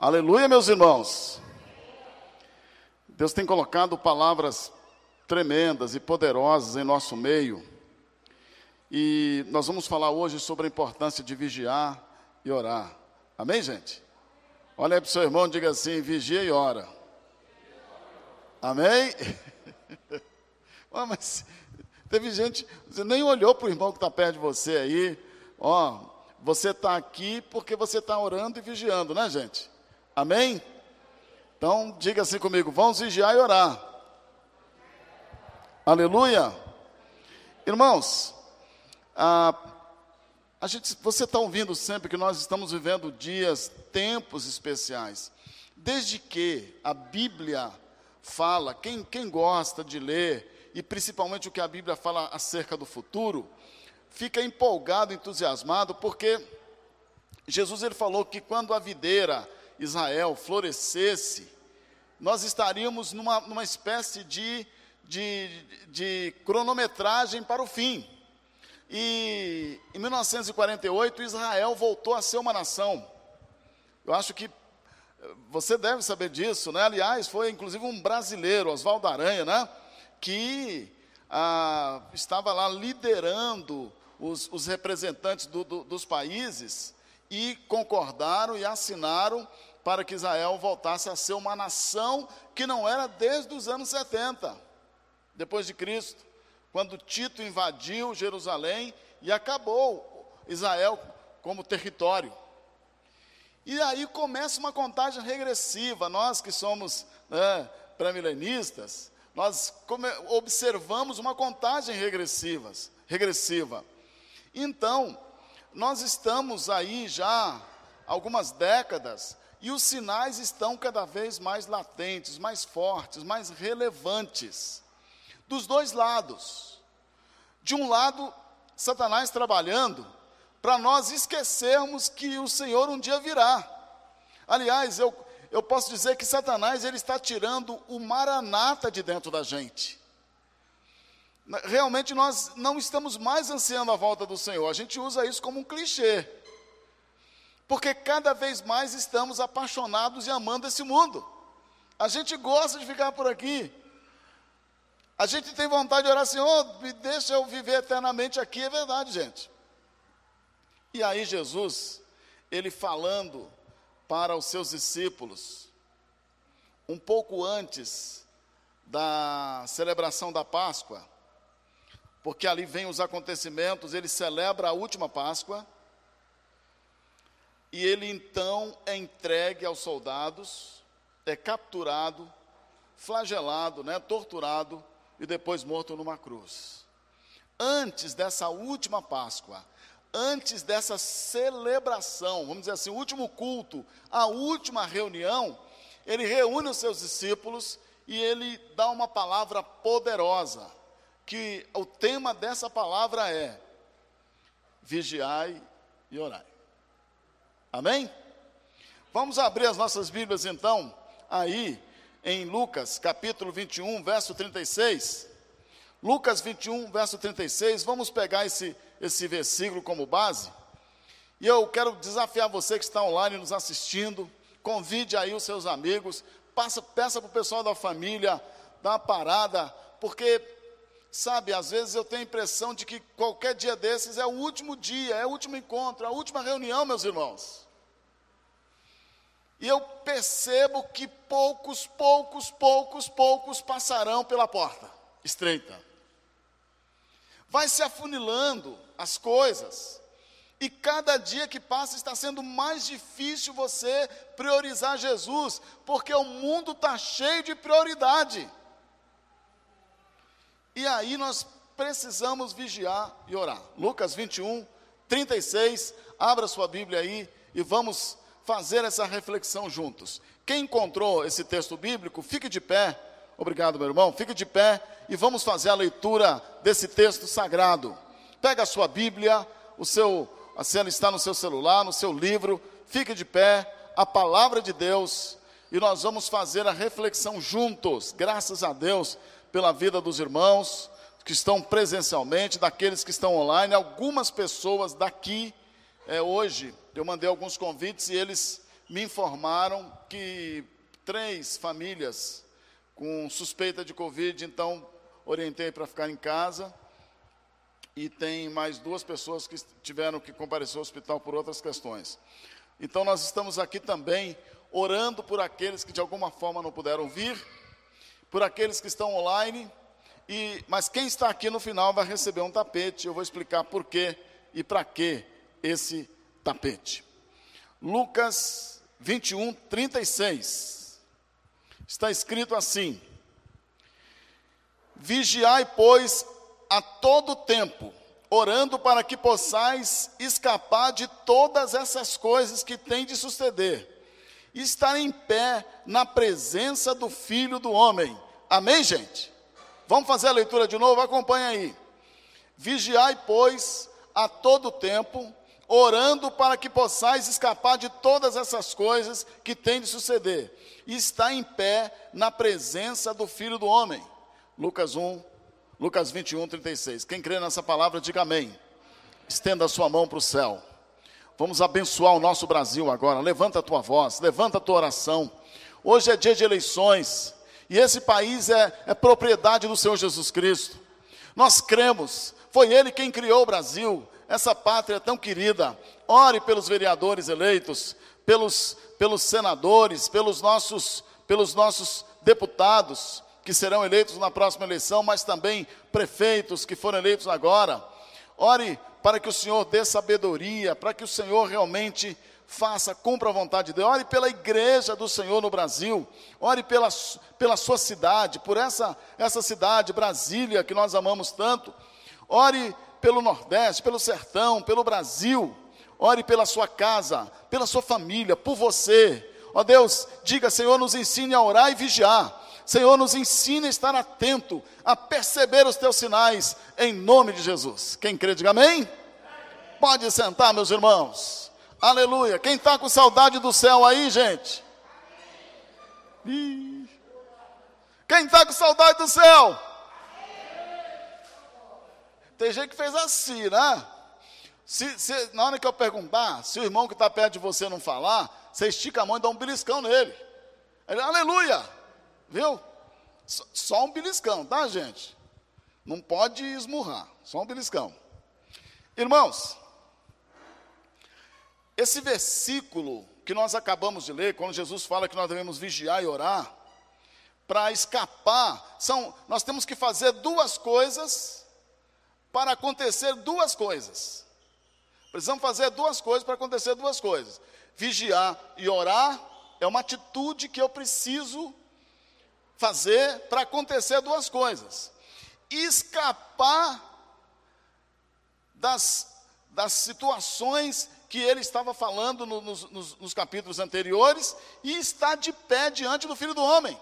Aleluia, meus irmãos. Deus tem colocado palavras tremendas e poderosas em nosso meio. E nós vamos falar hoje sobre a importância de vigiar e orar. Amém, gente? Olha para o seu irmão e diga assim: vigia e ora. Amém? oh, mas teve gente, você nem olhou para o irmão que está perto de você aí. Ó, oh, você está aqui porque você está orando e vigiando, né, gente? Amém? Então, diga assim comigo: vamos vigiar e orar. Aleluia. Irmãos, a, a gente, você está ouvindo sempre que nós estamos vivendo dias, tempos especiais. Desde que a Bíblia fala, quem, quem gosta de ler, e principalmente o que a Bíblia fala acerca do futuro, fica empolgado, entusiasmado, porque Jesus ele falou que quando a videira Israel florescesse, nós estaríamos numa, numa espécie de, de, de cronometragem para o fim. E em 1948, Israel voltou a ser uma nação. Eu acho que eh, você deve saber disso, né? Aliás, foi inclusive um brasileiro, Oswaldo Aranha, né? Que ah, estava lá liderando os, os representantes do, do, dos países e concordaram e assinaram para que Israel voltasse a ser uma nação que não era desde os anos 70, depois de Cristo quando Tito invadiu Jerusalém e acabou Israel como território. E aí começa uma contagem regressiva. Nós que somos né, pré-milenistas, nós observamos uma contagem regressiva, regressiva. Então, nós estamos aí já algumas décadas e os sinais estão cada vez mais latentes, mais fortes, mais relevantes dos dois lados. De um lado, Satanás trabalhando para nós esquecermos que o Senhor um dia virá. Aliás, eu, eu posso dizer que Satanás ele está tirando o maranata de dentro da gente. Realmente nós não estamos mais ansiando a volta do Senhor, a gente usa isso como um clichê. Porque cada vez mais estamos apaixonados e amando esse mundo. A gente gosta de ficar por aqui. A gente tem vontade de orar, Senhor, me deixa eu viver eternamente aqui, é verdade, gente. E aí Jesus, ele falando para os seus discípulos, um pouco antes da celebração da Páscoa, porque ali vem os acontecimentos, ele celebra a última Páscoa, e ele então é entregue aos soldados, é capturado, flagelado, né, torturado, e depois morto numa cruz. Antes dessa última Páscoa, antes dessa celebração, vamos dizer assim, o último culto, a última reunião, ele reúne os seus discípulos e ele dá uma palavra poderosa, que o tema dessa palavra é: vigiai e orai. Amém? Vamos abrir as nossas Bíblias então, aí em Lucas, capítulo 21, verso 36. Lucas 21, verso 36. Vamos pegar esse, esse versículo como base. E eu quero desafiar você que está online nos assistindo. Convide aí os seus amigos. Passa, peça para o pessoal da família dar uma parada. Porque, sabe, às vezes eu tenho a impressão de que qualquer dia desses é o último dia, é o último encontro, a última reunião, meus irmãos. E eu percebo que poucos, poucos, poucos, poucos passarão pela porta estreita. Vai se afunilando as coisas. E cada dia que passa está sendo mais difícil você priorizar Jesus, porque o mundo está cheio de prioridade. E aí nós precisamos vigiar e orar. Lucas 21, 36. Abra sua Bíblia aí e vamos fazer essa reflexão juntos. Quem encontrou esse texto bíblico, fique de pé. Obrigado, meu irmão. Fique de pé e vamos fazer a leitura desse texto sagrado. Pega a sua Bíblia, o seu, a cena está no seu celular, no seu livro. Fique de pé, a palavra de Deus, e nós vamos fazer a reflexão juntos. Graças a Deus pela vida dos irmãos que estão presencialmente, daqueles que estão online, algumas pessoas daqui é, hoje eu mandei alguns convites e eles me informaram que três famílias com suspeita de Covid, então orientei para ficar em casa. E tem mais duas pessoas que tiveram que comparecer ao hospital por outras questões. Então nós estamos aqui também orando por aqueles que de alguma forma não puderam vir, por aqueles que estão online, e mas quem está aqui no final vai receber um tapete. Eu vou explicar por quê e para que esse tapete. Lucas 21, 36. Está escrito assim: Vigiai, pois, a todo tempo, orando para que possais escapar de todas essas coisas que têm de suceder, estar em pé na presença do Filho do Homem. Amém, gente? Vamos fazer a leitura de novo? Acompanha aí. Vigiai, pois, a todo tempo, orando para que possais escapar de todas essas coisas que têm de suceder, e está em pé na presença do Filho do Homem. Lucas 1, Lucas 21, 36. Quem crê nessa palavra, diga amém. Estenda a sua mão para o céu. Vamos abençoar o nosso Brasil agora. Levanta a tua voz, levanta a tua oração. Hoje é dia de eleições, e esse país é, é propriedade do Senhor Jesus Cristo. Nós cremos, foi Ele quem criou o Brasil, essa pátria tão querida. Ore pelos vereadores eleitos, pelos, pelos senadores, pelos nossos, pelos nossos deputados que serão eleitos na próxima eleição, mas também prefeitos que foram eleitos agora. Ore para que o Senhor dê sabedoria, para que o Senhor realmente faça, cumpra a vontade de Deus. Ore pela igreja do Senhor no Brasil. Ore pela, pela sua cidade, por essa, essa cidade, Brasília, que nós amamos tanto. Ore pelo Nordeste, pelo sertão, pelo Brasil. Ore pela sua casa, pela sua família, por você. Ó Deus, diga, Senhor, nos ensine a orar e vigiar. Senhor, nos ensine a estar atento, a perceber os teus sinais, em nome de Jesus. Quem crê, diga amém. Pode sentar, meus irmãos. Aleluia. Quem está com saudade do céu aí, gente? Quem está com saudade do céu? Tem gente que fez assim, né? Se, se, na hora que eu perguntar, se o irmão que está perto de você não falar, você estica a mão e dá um beliscão nele. Ele, aleluia! Viu? Só, um beliscão, tá, gente? Não pode esmurrar, só um beliscão. Irmãos, esse versículo que nós acabamos de ler, quando Jesus fala que nós devemos vigiar e orar, para escapar, são, nós temos que fazer duas coisas para acontecer duas coisas. Precisamos fazer duas coisas para acontecer duas coisas. Vigiar e orar é uma atitude que eu preciso fazer para acontecer duas coisas. Escapar das, das situações que ele estava falando no, nos, nos, capítulos anteriores e estar de pé diante do Filho do Homem.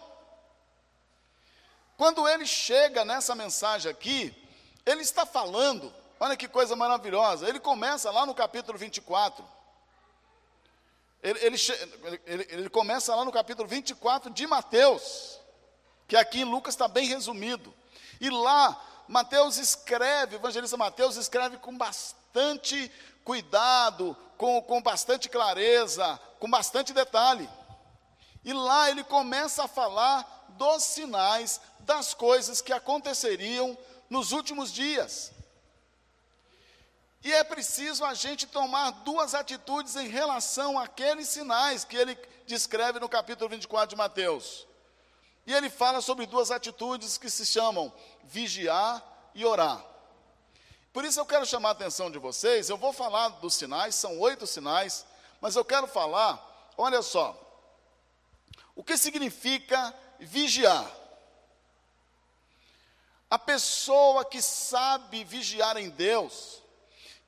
Quando ele chega nessa mensagem aqui, ele está falando, olha que coisa maravilhosa. Ele começa lá no capítulo 24. Ele, ele, ele, ele começa lá no capítulo 24 de Mateus, que aqui em Lucas está bem resumido. E lá, Mateus escreve, o evangelista Mateus escreve com bastante cuidado, com, com bastante clareza, com bastante detalhe. E lá ele começa a falar dos sinais, das coisas que aconteceriam nos últimos dias. E é preciso a gente tomar duas atitudes em relação àqueles sinais que ele descreve no capítulo 24 de Mateus. E ele fala sobre duas atitudes que se chamam vigiar e orar. Por isso eu quero chamar a atenção de vocês, eu vou falar dos sinais, são oito sinais, mas eu quero falar, olha só, o que significa vigiar? A pessoa que sabe vigiar em Deus,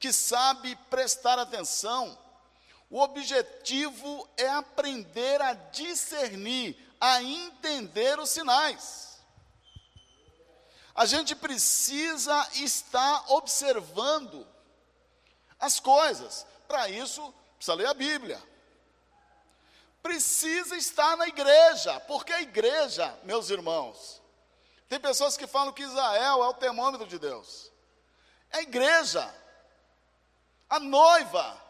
que sabe prestar atenção, o objetivo é aprender a discernir, a entender os sinais. A gente precisa estar observando as coisas. Para isso, precisa ler a Bíblia. Precisa estar na igreja, porque a igreja, meus irmãos, tem pessoas que falam que Israel é o termômetro de Deus. É a igreja, a noiva.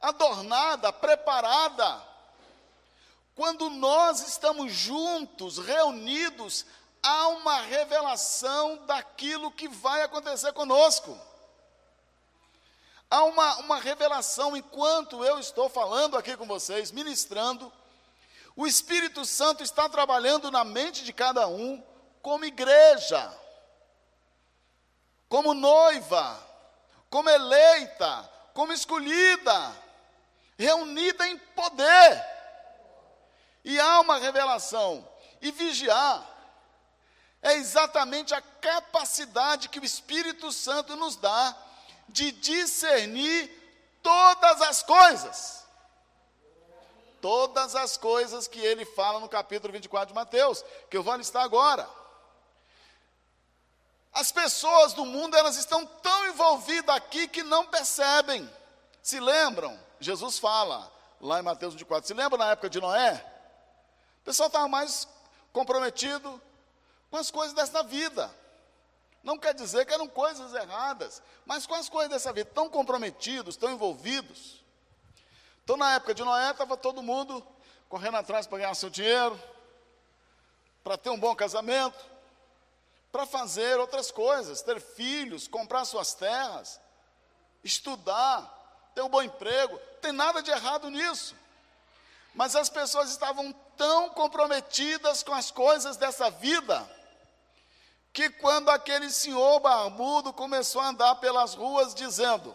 adornada, preparada. Quando nós estamos juntos, reunidos, há uma revelação daquilo que vai acontecer conosco. Há uma, uma revelação enquanto eu estou falando aqui com vocês, ministrando. O Espírito Santo está trabalhando na mente de cada um, como igreja, como noiva, como eleita, como escolhida, reunida em poder. E há uma revelação. E vigiar é exatamente a capacidade que o Espírito Santo nos dá de discernir todas as coisas. Todas as coisas que ele fala no capítulo 24 de Mateus, que eu vou listar agora. As pessoas do mundo, elas estão tão envolvidas aqui que não percebem. Se lembram? Jesus fala lá em Mateus 24. Se lembra na época de Noé? O pessoal estava mais comprometido com as coisas desta vida. Não quer dizer que eram coisas erradas, mas com as coisas dessa vida, tão comprometidos, tão envolvidos. Então, na época de Noé, estava todo mundo correndo atrás para ganhar seu dinheiro, para ter um bom casamento, para fazer outras coisas, ter filhos, comprar suas terras, estudar, ter um bom emprego. Não tem nada de errado nisso. Mas as pessoas estavam tão comprometidas com as coisas dessa vida, que quando aquele senhor barbudo começou a andar pelas ruas dizendo: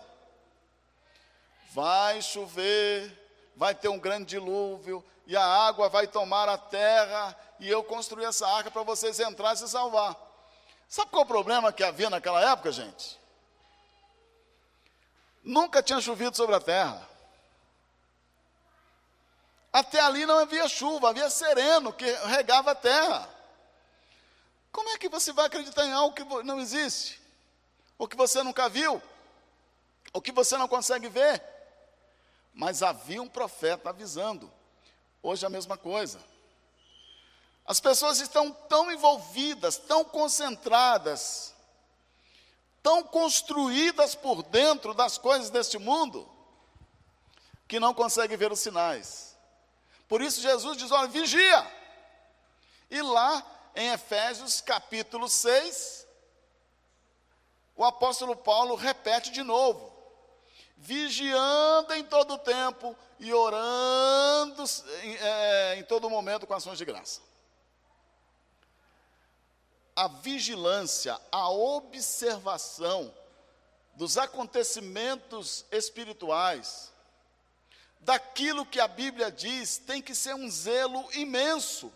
Vai chover, vai ter um grande dilúvio, e a água vai tomar a terra, e eu construí essa arca para vocês entrarem e se salvar. Sabe qual o problema que havia naquela época, gente? Nunca tinha chovido sobre a terra. Até ali não havia chuva, havia sereno que regava a terra. Como é que você vai acreditar em algo que não existe? Ou que você nunca viu? Ou que você não consegue ver? Mas havia um profeta avisando. Hoje a mesma coisa. As pessoas estão tão envolvidas, tão concentradas, tão construídas por dentro das coisas deste mundo, que não conseguem ver os sinais. Por isso Jesus diz: olha, vigia. E lá em Efésios capítulo 6, o apóstolo Paulo repete de novo: vigiando em todo tempo e orando é, em todo momento com ações de graça. A vigilância, a observação dos acontecimentos espirituais, daquilo que a Bíblia diz, tem que ser um zelo imenso.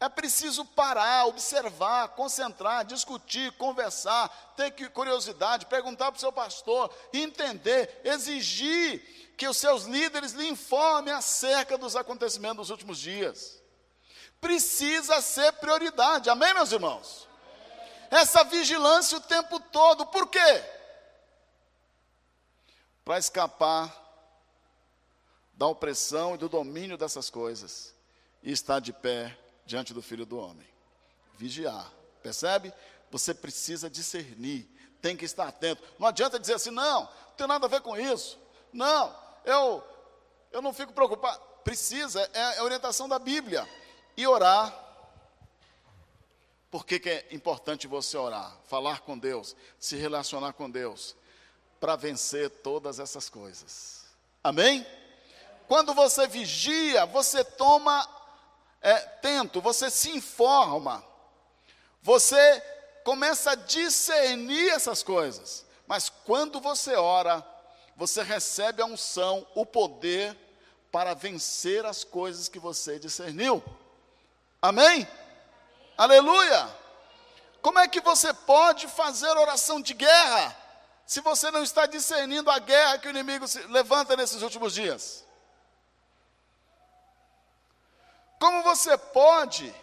É preciso parar, observar, concentrar, discutir, conversar, ter curiosidade, perguntar para o seu pastor, entender, exigir que os seus líderes lhe informem acerca dos acontecimentos dos últimos dias. Precisa ser prioridade, amém, meus irmãos? Essa vigilância o tempo todo, por quê? Para escapar da opressão e do domínio dessas coisas e estar de pé diante do Filho do Homem. Vigiar, percebe? Você precisa discernir, tem que estar atento. Não adianta dizer assim, não, não tem nada a ver com isso. Não, eu, eu não fico preocupado. Precisa, é, é a orientação da Bíblia. E orar. Por que, que é importante você orar? Falar com Deus, se relacionar com Deus, para vencer todas essas coisas. Amém? Quando você vigia, você toma é, tento, você se informa, você começa a discernir essas coisas. Mas quando você ora, você recebe a unção, o poder para vencer as coisas que você discerniu. Amém? Amém? Aleluia! Como é que você pode fazer oração de guerra se você não está discernindo a guerra que o inimigo levanta nesses últimos dias? Como você pode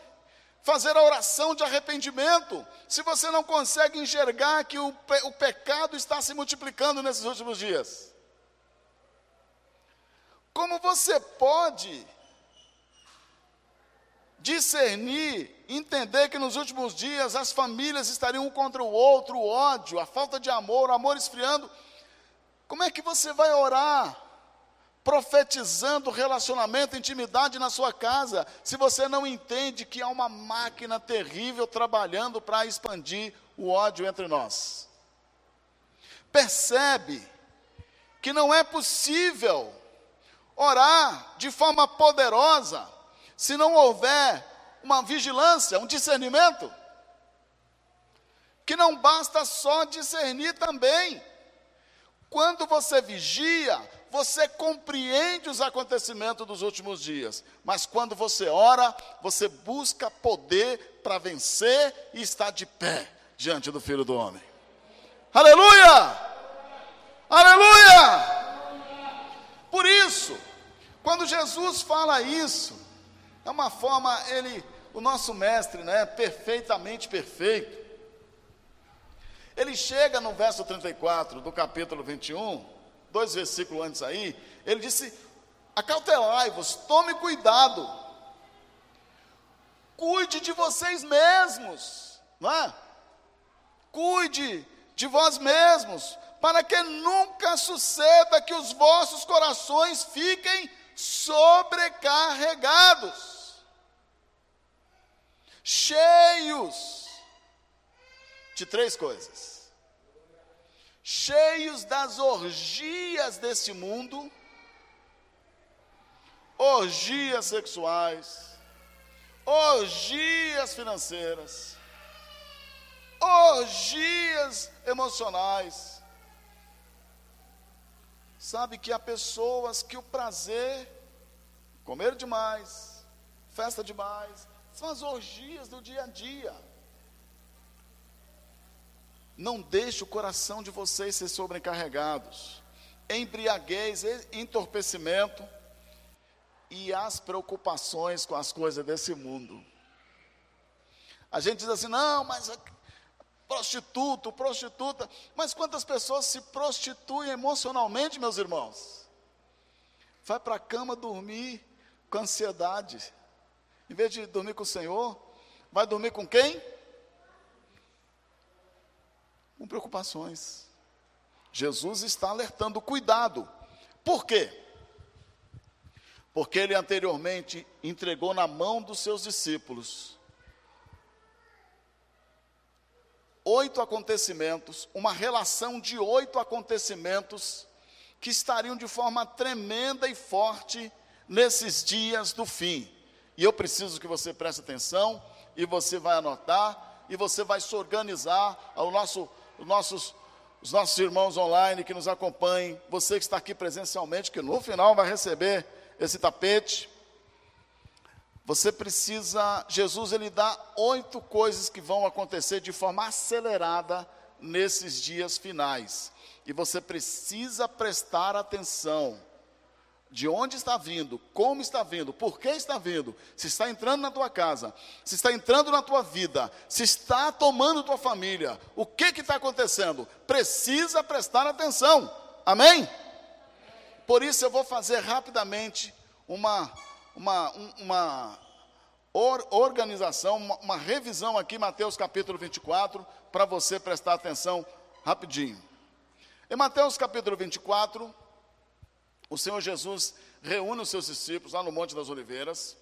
fazer a oração de arrependimento se você não consegue enxergar que o, pe o pecado está se multiplicando nesses últimos dias? Como você pode discernir, entender que nos últimos dias as famílias estariam um contra o outro, o ódio, a falta de amor, o amor esfriando? Como é que você vai orar profetizando relacionamento, intimidade na sua casa, se você não entende que há uma máquina terrível trabalhando para expandir o ódio entre nós? Percebe que não é possível orar de forma poderosa se não houver uma vigilância, um discernimento. Que não basta só discernir também. Quando você vigia, você compreende os acontecimentos dos últimos dias, mas quando você ora, você busca poder para vencer e estar de pé diante do Filho do Homem. Aleluia! Aleluia! Por isso, quando Jesus fala isso, é uma forma, ele, o nosso mestre, né, perfeitamente perfeito. Ele chega no verso 34 do capítulo 21, dois versículos antes aí, ele disse: Acautelai-vos, tome cuidado, cuide de vocês mesmos, não é? Cuide de vós mesmos, para que nunca suceda que os vossos corações fiquem sobrecarregados, cheios de três coisas cheios das orgias desse mundo, orgias sexuais, orgias financeiras, orgias emocionais. Sabe que há pessoas que o prazer, comer demais, festa demais, são as orgias do dia a dia. Não deixe o coração de vocês ser sobrecarregados. Embriaguez, entorpecimento e as preocupações com as coisas desse mundo. A gente diz assim: não, mas prostituto, prostituta. Mas quantas pessoas se prostituem emocionalmente, meus irmãos? Vai para a cama dormir com ansiedade. Em vez de dormir com o Senhor, vai dormir com quem? Com preocupações. Jesus está alertando, cuidado. Por quê? Porque ele anteriormente entregou na mão dos seus discípulos oito acontecimentos, uma relação de oito acontecimentos que estariam de forma tremenda e forte nesses dias do fim. E eu preciso que você preste atenção e você vai anotar e você vai se organizar ao nosso os nossos, os nossos irmãos online que nos acompanhem, você que está aqui presencialmente, que no final vai receber esse tapete. Você precisa, Jesus ele dá oito coisas que vão acontecer de forma acelerada nesses dias finais. E você precisa prestar atenção de onde está vindo, como está vindo, por que está vindo, se está entrando na tua casa, se está entrando na tua vida, se está tomando tua família, o que que está acontecendo? Precisa prestar atenção, amém? Por isso eu vou fazer rapidamente uma, uma, uma or, organização, uma, uma revisão aqui, Mateus capítulo 24, para você prestar atenção rapidinho. Em Mateus capítulo 24, o Senhor Jesus reúne os seus discípulos lá no Monte das Oliveiras.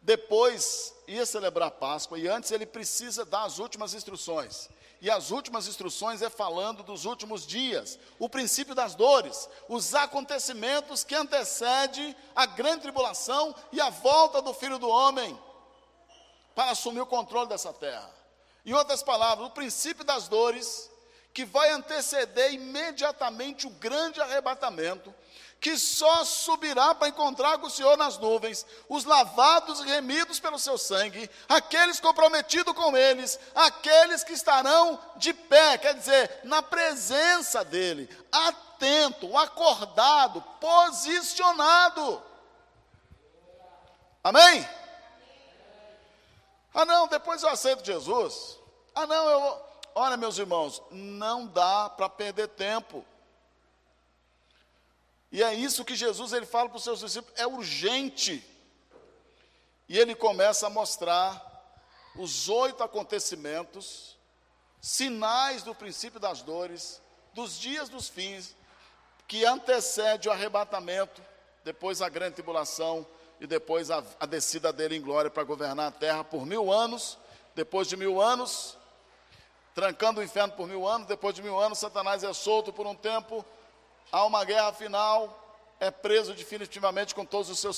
Depois ia celebrar a Páscoa e antes ele precisa dar as últimas instruções. E as últimas instruções é falando dos últimos dias, o princípio das dores, os acontecimentos que antecedem a grande tribulação e a volta do Filho do Homem para assumir o controle dessa terra. Em outras palavras, o princípio das dores que vai anteceder imediatamente o grande arrebatamento que só subirá para encontrar com o Senhor nas nuvens, os lavados e remidos pelo seu sangue, aqueles comprometidos com eles, aqueles que estarão de pé, quer dizer, na presença dele, atento, acordado, posicionado. Amém? Ah, não, depois eu aceito Jesus. Ah, não, eu. Olha, meus irmãos, não dá para perder tempo. E é isso que Jesus ele fala para os seus discípulos, é urgente. E ele começa a mostrar os oito acontecimentos, sinais do princípio das dores, dos dias dos fins, que antecede o arrebatamento, depois a grande tribulação e depois a, a descida dele em glória para governar a terra por mil anos. Depois de mil anos, trancando o inferno por mil anos, depois de mil anos, Satanás é solto por um tempo, há uma guerra final, é preso definitivamente com todos os seus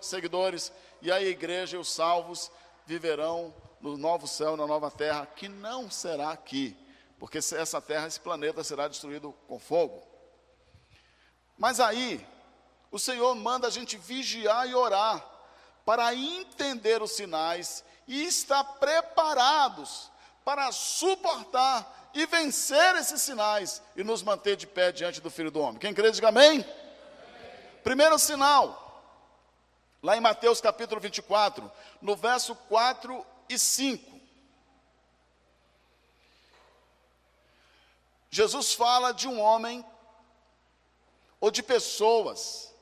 seguidores, e aí a igreja e os salvos viverão no novo céu, na nova terra, que não será aqui, porque essa terra, esse planeta será destruído com fogo. Mas aí, o Senhor manda a gente vigiar e orar para entender os sinais e estar preparados para suportar e vencer esses sinais e nos manter de pé diante do Filho do Homem. Quem crê, diga amém. Primeiro sinal, lá em Mateus capítulo 24, no verso 4 e 5. Jesus fala de um homem ou de pessoas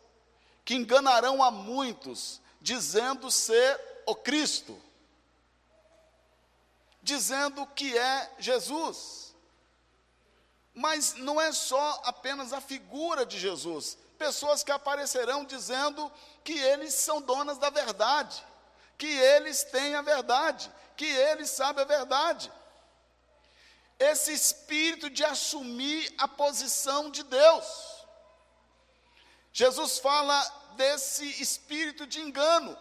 que enganarão a muitos, dizendo ser o Cristo, dizendo que é Jesus. Mas não é só apenas a figura de Jesus, pessoas que aparecerão dizendo que eles são donas da verdade que eles têm a verdade, que eles sabem a verdade. Esse espírito de assumir a posição de Deus. Jesus fala desse espírito de engano,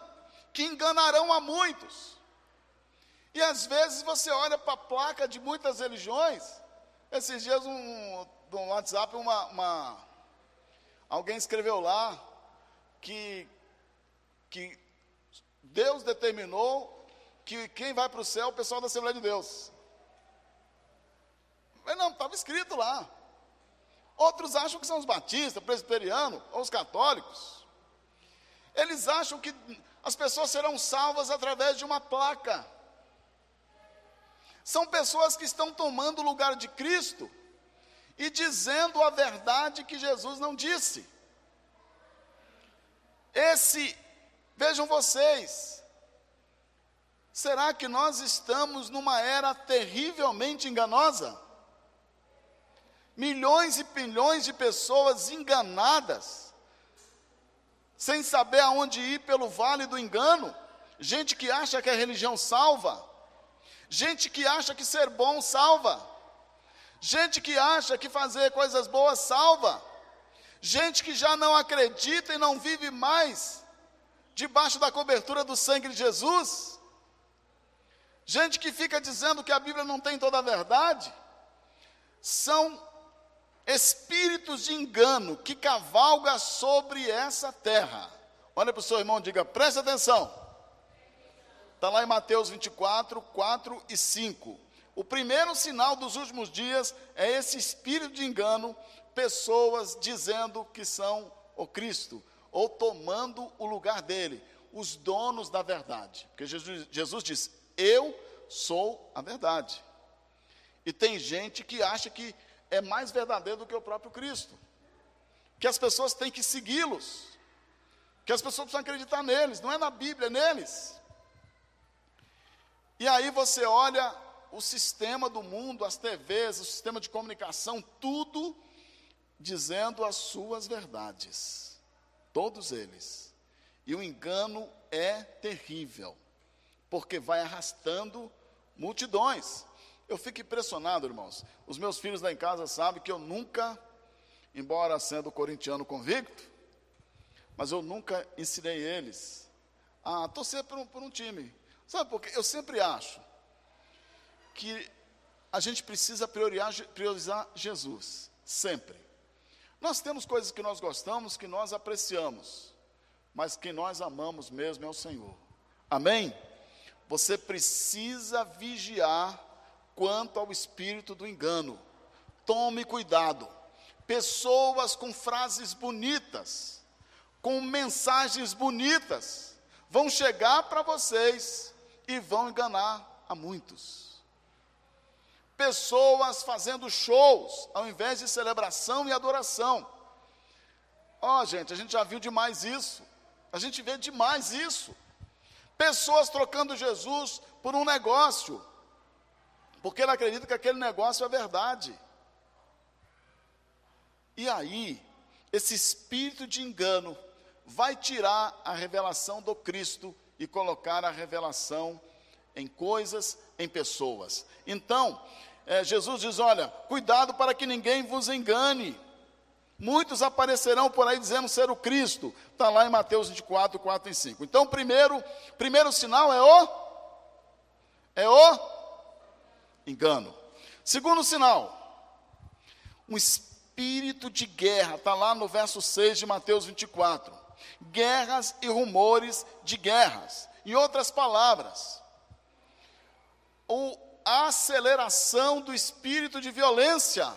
que enganarão a muitos. E às vezes você olha para a placa de muitas religiões. Esses dias, um, no WhatsApp, uma, uma, alguém escreveu lá que, que Deus determinou que quem vai para o céu é o pessoal da Assembleia de Deus. Mas não, estava escrito lá. Outros acham que são os batistas, presbiterianos ou os católicos. Eles acham que as pessoas serão salvas através de uma placa. São pessoas que estão tomando o lugar de Cristo e dizendo a verdade que Jesus não disse. Esse Vejam vocês, será que nós estamos numa era terrivelmente enganosa? Milhões e milhões de pessoas enganadas, sem saber aonde ir pelo vale do engano, gente que acha que a religião salva, gente que acha que ser bom salva, gente que acha que fazer coisas boas salva, gente que já não acredita e não vive mais debaixo da cobertura do sangue de Jesus. Gente que fica dizendo que a Bíblia não tem toda a verdade, são espíritos de engano que cavalga sobre essa terra. Olha para o seu irmão e diga: preste atenção. Está lá em Mateus 24, 4 e 5. O primeiro sinal dos últimos dias é esse espírito de engano, pessoas dizendo que são o Cristo ou tomando o lugar dele, os donos da verdade. Porque Jesus, Jesus diz: Eu sou a verdade. E tem gente que acha que é mais verdadeiro do que o próprio Cristo, que as pessoas têm que segui-los, que as pessoas precisam acreditar neles, não é na Bíblia, é neles. E aí você olha o sistema do mundo, as TVs, o sistema de comunicação, tudo dizendo as suas verdades. Todos eles. E o engano é terrível, porque vai arrastando multidões. Eu fico impressionado, irmãos. Os meus filhos lá em casa sabem que eu nunca, embora sendo corintiano convicto, mas eu nunca ensinei eles a torcer por um, por um time. Sabe por quê? Eu sempre acho que a gente precisa priorizar, priorizar Jesus, sempre. Nós temos coisas que nós gostamos, que nós apreciamos, mas que nós amamos mesmo é o Senhor. Amém? Você precisa vigiar quanto ao espírito do engano. Tome cuidado. Pessoas com frases bonitas, com mensagens bonitas, vão chegar para vocês e vão enganar a muitos pessoas fazendo shows, ao invés de celebração e adoração. Ó, oh, gente, a gente já viu demais isso. A gente vê demais isso. Pessoas trocando Jesus por um negócio, porque ele acredita que aquele negócio é verdade. E aí, esse espírito de engano vai tirar a revelação do Cristo e colocar a revelação em coisas, em pessoas. Então, é, Jesus diz: olha, cuidado para que ninguém vos engane. Muitos aparecerão por aí dizendo ser o Cristo. Está lá em Mateus 24, 4 e 5. Então, primeiro, primeiro sinal é o é o engano. Segundo sinal, um espírito de guerra. Está lá no verso 6 de Mateus 24. Guerras e rumores de guerras. Em outras palavras, o a aceleração do espírito de violência.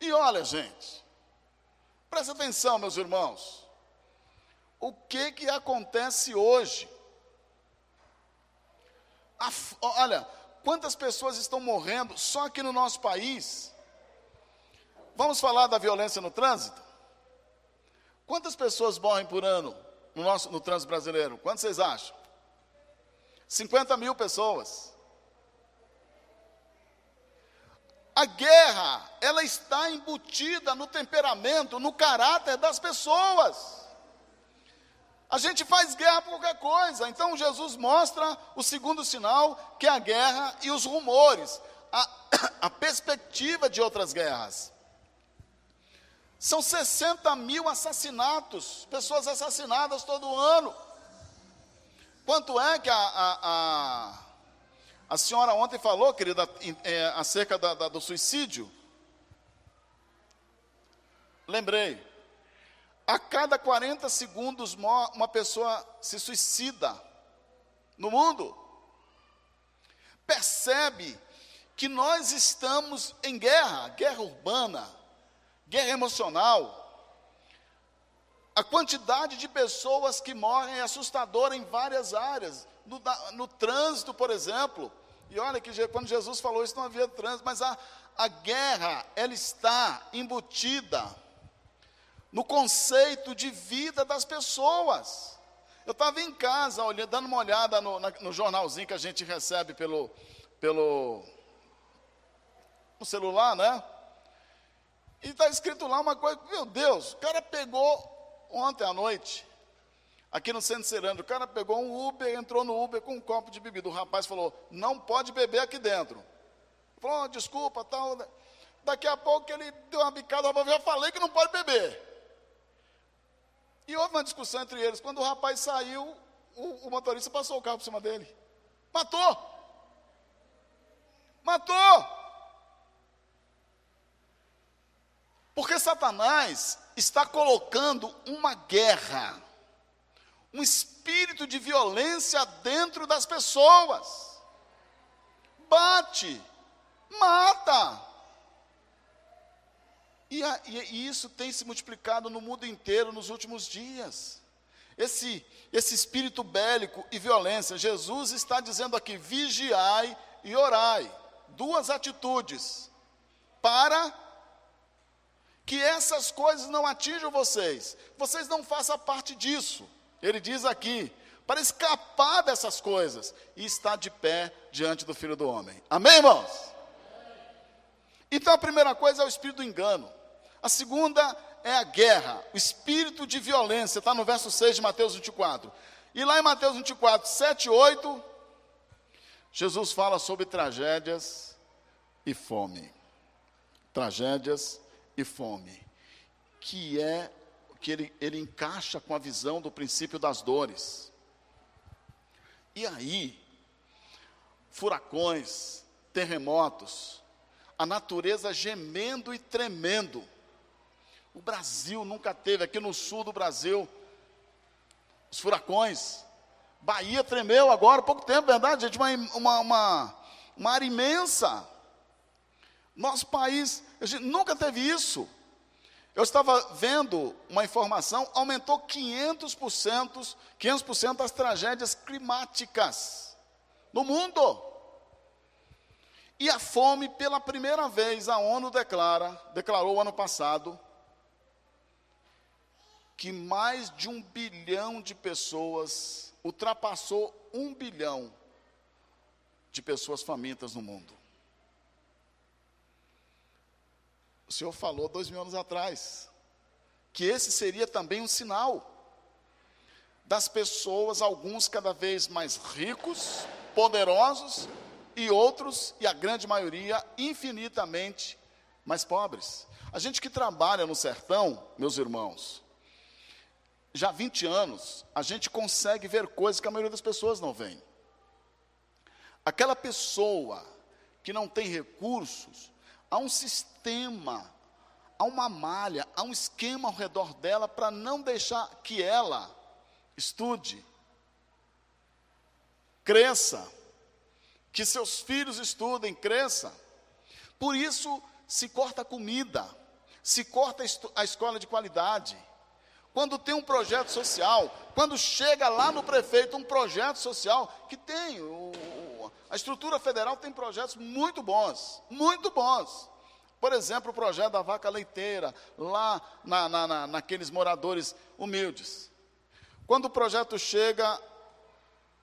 E olha, gente, presta atenção, meus irmãos. O que que acontece hoje? A, olha, quantas pessoas estão morrendo só aqui no nosso país? Vamos falar da violência no trânsito? Quantas pessoas morrem por ano no, nosso, no trânsito brasileiro? Quantos vocês acham? 50 mil pessoas. A guerra, ela está embutida no temperamento, no caráter das pessoas. A gente faz guerra por qualquer coisa. Então Jesus mostra o segundo sinal, que é a guerra e os rumores, a, a perspectiva de outras guerras. São 60 mil assassinatos, pessoas assassinadas todo ano. Quanto é que a, a, a a senhora ontem falou, querida, é, acerca da, da, do suicídio. Lembrei. A cada 40 segundos uma pessoa se suicida no mundo. Percebe que nós estamos em guerra, guerra urbana, guerra emocional. A quantidade de pessoas que morrem é assustadora em várias áreas. No, no trânsito, por exemplo, e olha que quando Jesus falou isso não havia trânsito, mas a, a guerra, ela está embutida no conceito de vida das pessoas. Eu estava em casa, olhando, dando uma olhada no, na, no, jornalzinho que a gente recebe pelo, pelo no celular, né? E está escrito lá uma coisa, meu Deus, o cara pegou ontem à noite Aqui no centro Cerâmico, o cara pegou um Uber, entrou no Uber com um copo de bebida. O rapaz falou: não pode beber aqui dentro. Falou: oh, desculpa, tal. Daqui a pouco ele deu uma bicada, eu falei que não pode beber. E houve uma discussão entre eles. Quando o rapaz saiu, o, o motorista passou o carro por cima dele. Matou! Matou! Porque Satanás está colocando uma guerra um espírito de violência dentro das pessoas. Bate, mata. E, a, e, isso tem se multiplicado no mundo inteiro nos últimos dias. Esse, esse espírito bélico e violência, Jesus está dizendo aqui: vigiai e orai. Duas atitudes para que essas coisas não atinjam vocês. Vocês não façam parte disso. Ele diz aqui, para escapar dessas coisas e estar de pé diante do Filho do Homem. Amém, irmãos? Então a primeira coisa é o espírito do engano. A segunda é a guerra, o espírito de violência, está no verso 6 de Mateus 24. E lá em Mateus 24, 7 e 8, Jesus fala sobre tragédias e fome. Tragédias e fome, que é que ele, ele encaixa com a visão do princípio das dores. E aí, furacões, terremotos, a natureza gemendo e tremendo. O Brasil nunca teve, aqui no sul do Brasil, os furacões. Bahia tremeu agora, há pouco tempo, verdade, gente? Uma, uma, uma, uma área imensa. Nosso país, a gente nunca teve isso. Eu estava vendo uma informação, aumentou 500%, 500% as tragédias climáticas no mundo. E a fome, pela primeira vez, a ONU declara, declarou ano passado, que mais de um bilhão de pessoas, ultrapassou um bilhão de pessoas famintas no mundo. O Senhor falou dois mil anos atrás. que esse seria também um sinal das pessoas, alguns cada vez mais ricos, poderosos, e outros, e a grande maioria, infinitamente mais pobres. A gente que trabalha no sertão, meus irmãos, já há 20 anos, a gente consegue ver coisas que a maioria das pessoas não vê. Aquela pessoa que não tem recursos, há um sistema, há uma malha, há um esquema ao redor dela para não deixar que ela estude, cresça, que seus filhos estudem, cresça. Por isso se corta a comida, se corta a escola de qualidade. Quando tem um projeto social, quando chega lá no prefeito um projeto social que tem, o, a estrutura federal tem projetos muito bons, muito bons. Por exemplo, o projeto da vaca leiteira, lá na, na, na, naqueles moradores humildes. Quando o projeto chega,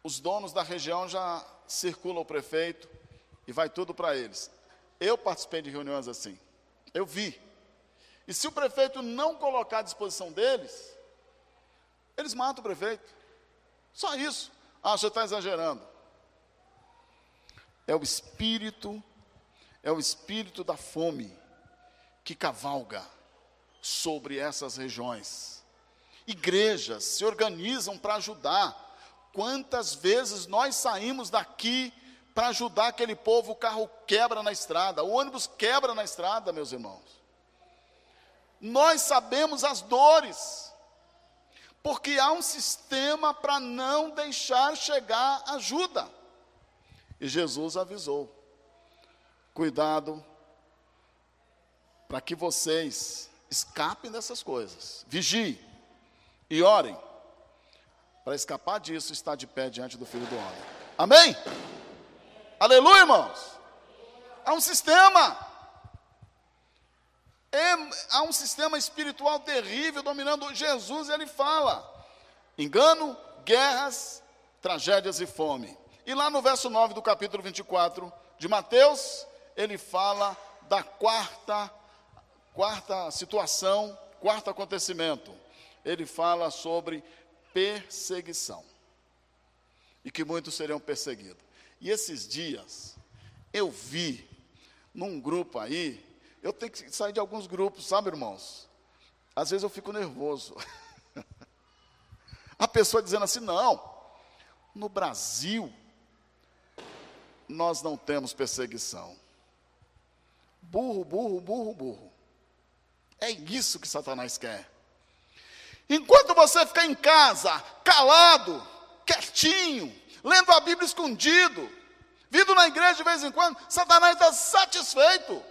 os donos da região já circulam o prefeito e vai tudo para eles. Eu participei de reuniões assim, eu vi. E se o prefeito não colocar à disposição deles, eles matam o prefeito. Só isso. Ah, você está exagerando. É o espírito, é o espírito da fome que cavalga sobre essas regiões igrejas se organizam para ajudar. Quantas vezes nós saímos daqui para ajudar aquele povo, o carro quebra na estrada, o ônibus quebra na estrada, meus irmãos. Nós sabemos as dores, porque há um sistema para não deixar chegar ajuda. E Jesus avisou: cuidado, para que vocês escapem dessas coisas, vigie e orem para escapar disso estar de pé diante do Filho do Homem. Amém? Aleluia, irmãos. Há um sistema. É, há um sistema espiritual terrível dominando Jesus, ele fala: engano, guerras, tragédias e fome. E lá no verso 9 do capítulo 24 de Mateus, ele fala da quarta quarta situação, quarto acontecimento ele fala sobre perseguição. E que muitos seriam perseguidos. E esses dias, eu vi num grupo aí, eu tenho que sair de alguns grupos, sabe, irmãos? Às vezes eu fico nervoso. A pessoa dizendo assim: não, no Brasil, nós não temos perseguição. Burro, burro, burro, burro. É isso que Satanás quer. Enquanto você ficar em casa, calado, quietinho, lendo a Bíblia escondido, vindo na igreja de vez em quando, Satanás está satisfeito.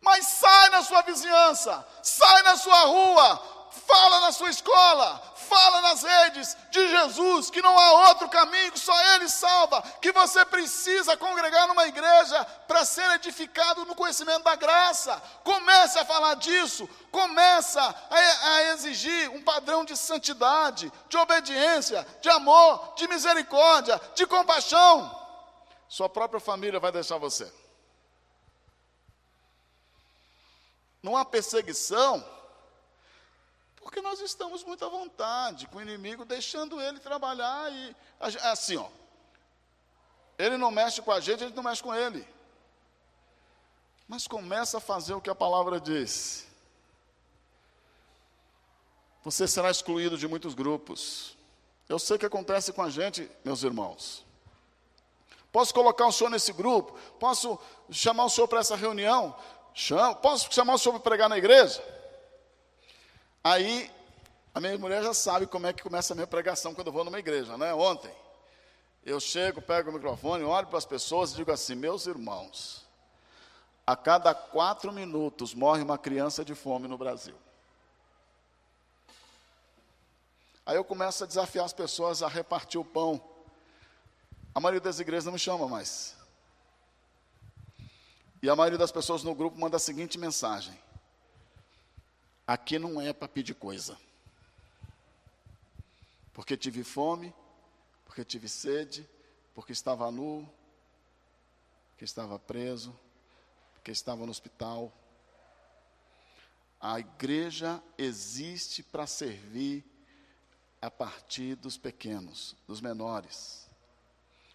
Mas sai na sua vizinhança, sai na sua rua, fala na sua escola, fala nas redes de Jesus, que não há outro caminho, só Ele salva, que você precisa congregar numa igreja para ser edificado no conhecimento da graça. Comece a falar disso, começa a, a exigir um padrão de santidade, de obediência, de amor, de misericórdia, de compaixão. Sua própria família vai deixar você. Não há perseguição porque nós estamos muito à vontade com o inimigo, deixando ele trabalhar e assim, ó. Ele não mexe com a gente, a gente não mexe com ele. Mas começa a fazer o que a palavra diz. Você será excluído de muitos grupos. Eu sei o que acontece com a gente, meus irmãos. Posso colocar o senhor nesse grupo? Posso chamar o senhor para essa reunião? Chamo. Posso chamar o senhor para pregar na igreja? Aí, a minha mulher já sabe como é que começa a minha pregação quando eu vou numa igreja, né? Ontem, eu chego, pego o microfone, olho para as pessoas e digo assim: meus irmãos, a cada quatro minutos morre uma criança de fome no Brasil. Aí eu começo a desafiar as pessoas a repartir o pão. A maioria das igrejas não me chama mais. E a maioria das pessoas no grupo manda a seguinte mensagem: Aqui não é para pedir coisa. Porque tive fome, porque tive sede, porque estava nu, porque estava preso, porque estava no hospital. A igreja existe para servir a partir dos pequenos, dos menores.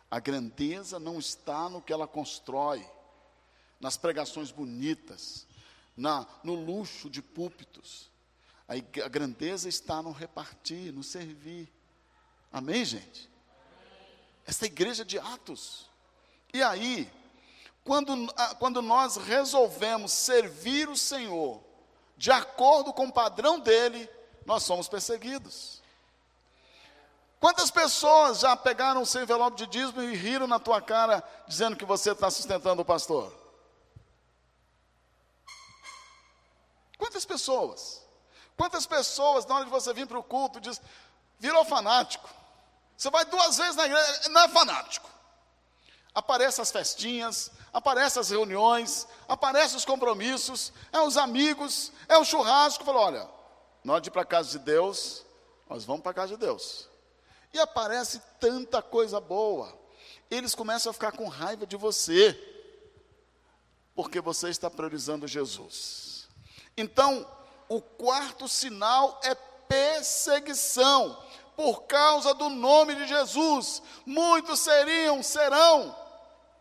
A grandeza não está no que ela constrói, nas pregações bonitas, na, no luxo de púlpitos. A, a grandeza está no repartir, no servir. Amém, gente? Essa igreja de Atos. E aí, quando, quando nós resolvemos servir o Senhor de acordo com o padrão dele, nós somos perseguidos. Quantas pessoas já pegaram o seu envelope de dízimo e riram na tua cara, dizendo que você está sustentando o pastor? Quantas pessoas? Quantas pessoas, na hora de você vir para o culto, diz, virou fanático? Você vai duas vezes na igreja, não é fanático. Aparecem as festinhas, aparecem as reuniões, aparecem os compromissos, é os amigos, é o churrasco. Falou, olha, na hora de ir para a casa de Deus, nós vamos para a casa de Deus. E aparece tanta coisa boa. Eles começam a ficar com raiva de você, porque você está priorizando Jesus. Então, o quarto sinal é perseguição por causa do nome de Jesus. Muitos seriam, serão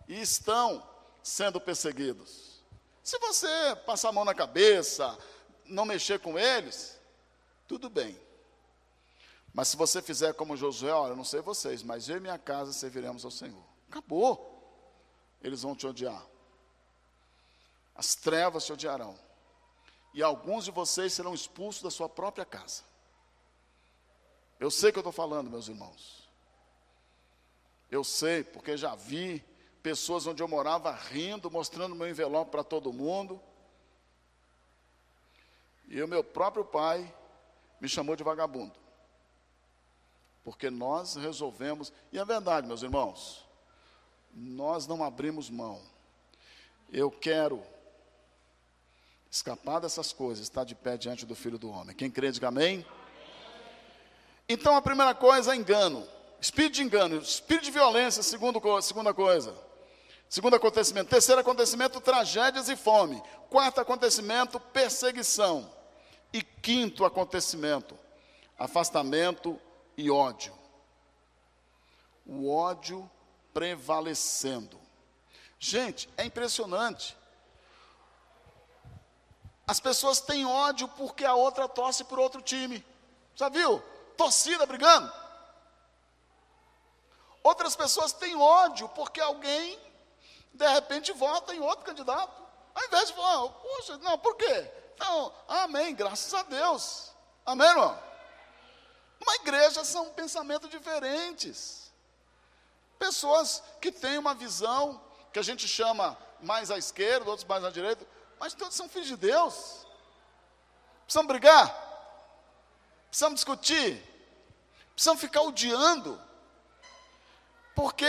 e estão sendo perseguidos. Se você passar a mão na cabeça, não mexer com eles, tudo bem. Mas se você fizer como Josué, olha, não sei vocês, mas eu e minha casa serviremos ao Senhor. Acabou. Eles vão te odiar. As trevas te odiarão. E alguns de vocês serão expulsos da sua própria casa. Eu sei o que eu estou falando, meus irmãos. Eu sei, porque já vi pessoas onde eu morava rindo, mostrando meu envelope para todo mundo. E o meu próprio pai me chamou de vagabundo. Porque nós resolvemos, e é verdade, meus irmãos, nós não abrimos mão. Eu quero escapar dessas coisas, estar de pé diante do Filho do Homem. Quem crê, diga amém. Então a primeira coisa é engano. Espírito de engano, espírito de violência, segundo, segunda coisa. Segundo acontecimento. Terceiro acontecimento, tragédias e fome. Quarto acontecimento, perseguição. E quinto acontecimento, afastamento e ódio. O ódio prevalecendo. Gente, é impressionante. As pessoas têm ódio porque a outra torce por outro time. Já viu? torcida brigando. Outras pessoas têm ódio porque alguém, de repente, vota em outro candidato. Ao invés de falar, poxa, não, por quê? Não, amém, graças a Deus. Amém, irmão? Uma igreja são pensamentos diferentes. Pessoas que têm uma visão que a gente chama mais à esquerda, outros mais à direita, mas todos são filhos de Deus. Precisamos brigar? Precisamos discutir? precisam ficar odiando, porque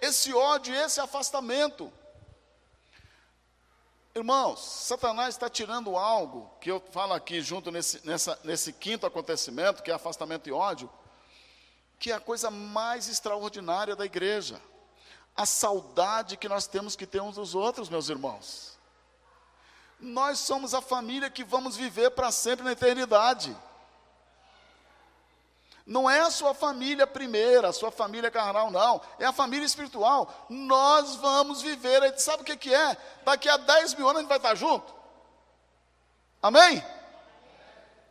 esse ódio, esse afastamento, irmãos, Satanás está tirando algo que eu falo aqui junto nesse, nessa, nesse quinto acontecimento, que é afastamento e ódio, que é a coisa mais extraordinária da igreja, a saudade que nós temos que ter uns dos outros, meus irmãos. Nós somos a família que vamos viver para sempre na eternidade. Não é a sua família primeira, a sua família carnal, não. É a família espiritual. Nós vamos viver. Sabe o que, que é? Daqui a 10 mil anos a gente vai estar junto. Amém?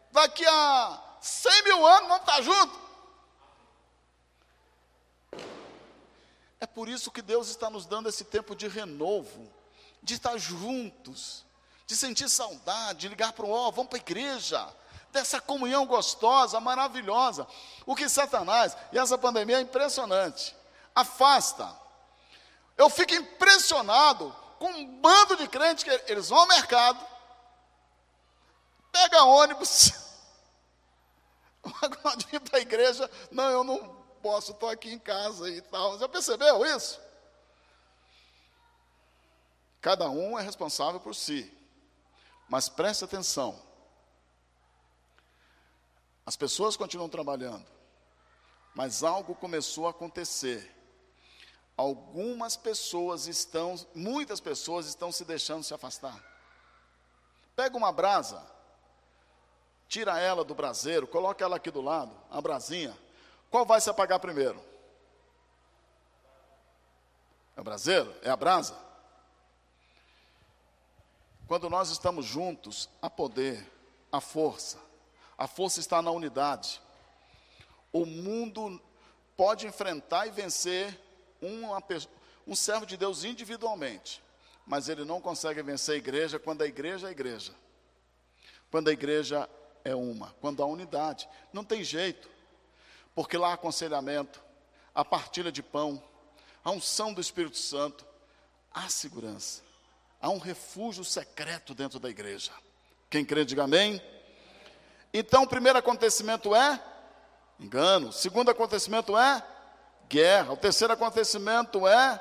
Daqui a 100 mil anos vamos estar juntos. É por isso que Deus está nos dando esse tempo de renovo, de estar juntos, de sentir saudade, de ligar para o ó, vamos para a igreja dessa comunhão gostosa, maravilhosa. O que Satanás, e essa pandemia é impressionante, afasta. Eu fico impressionado com um bando de crentes que eles vão ao mercado, pega ônibus, vir para a igreja, não, eu não posso, estou aqui em casa e tal. Já percebeu isso? Cada um é responsável por si. Mas preste atenção, as pessoas continuam trabalhando, mas algo começou a acontecer. Algumas pessoas estão, muitas pessoas estão se deixando se afastar. Pega uma brasa, tira ela do braseiro, coloca ela aqui do lado, a brasinha, qual vai se apagar primeiro? É o braseiro? É a brasa? Quando nós estamos juntos, há poder, há força. A força está na unidade. O mundo pode enfrentar e vencer uma, um servo de Deus individualmente, mas ele não consegue vencer a igreja quando a igreja é a igreja. Quando a igreja é uma, quando há unidade. Não tem jeito, porque lá há aconselhamento, a partilha de pão, a unção do Espírito Santo, há segurança, há um refúgio secreto dentro da igreja. Quem crê, diga amém. Então, o primeiro acontecimento é engano, o segundo acontecimento é guerra, o terceiro acontecimento é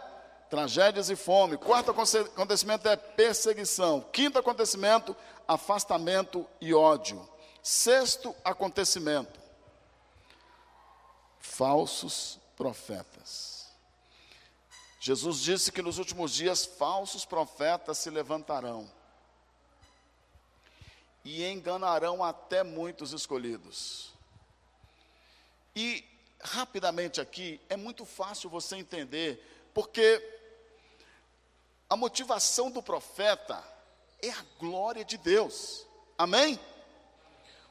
tragédias e fome, o quarto acontecimento é perseguição, o quinto acontecimento, afastamento e ódio. Sexto acontecimento: falsos profetas. Jesus disse que nos últimos dias falsos profetas se levantarão e enganarão até muitos escolhidos. E rapidamente aqui é muito fácil você entender, porque a motivação do profeta é a glória de Deus. Amém?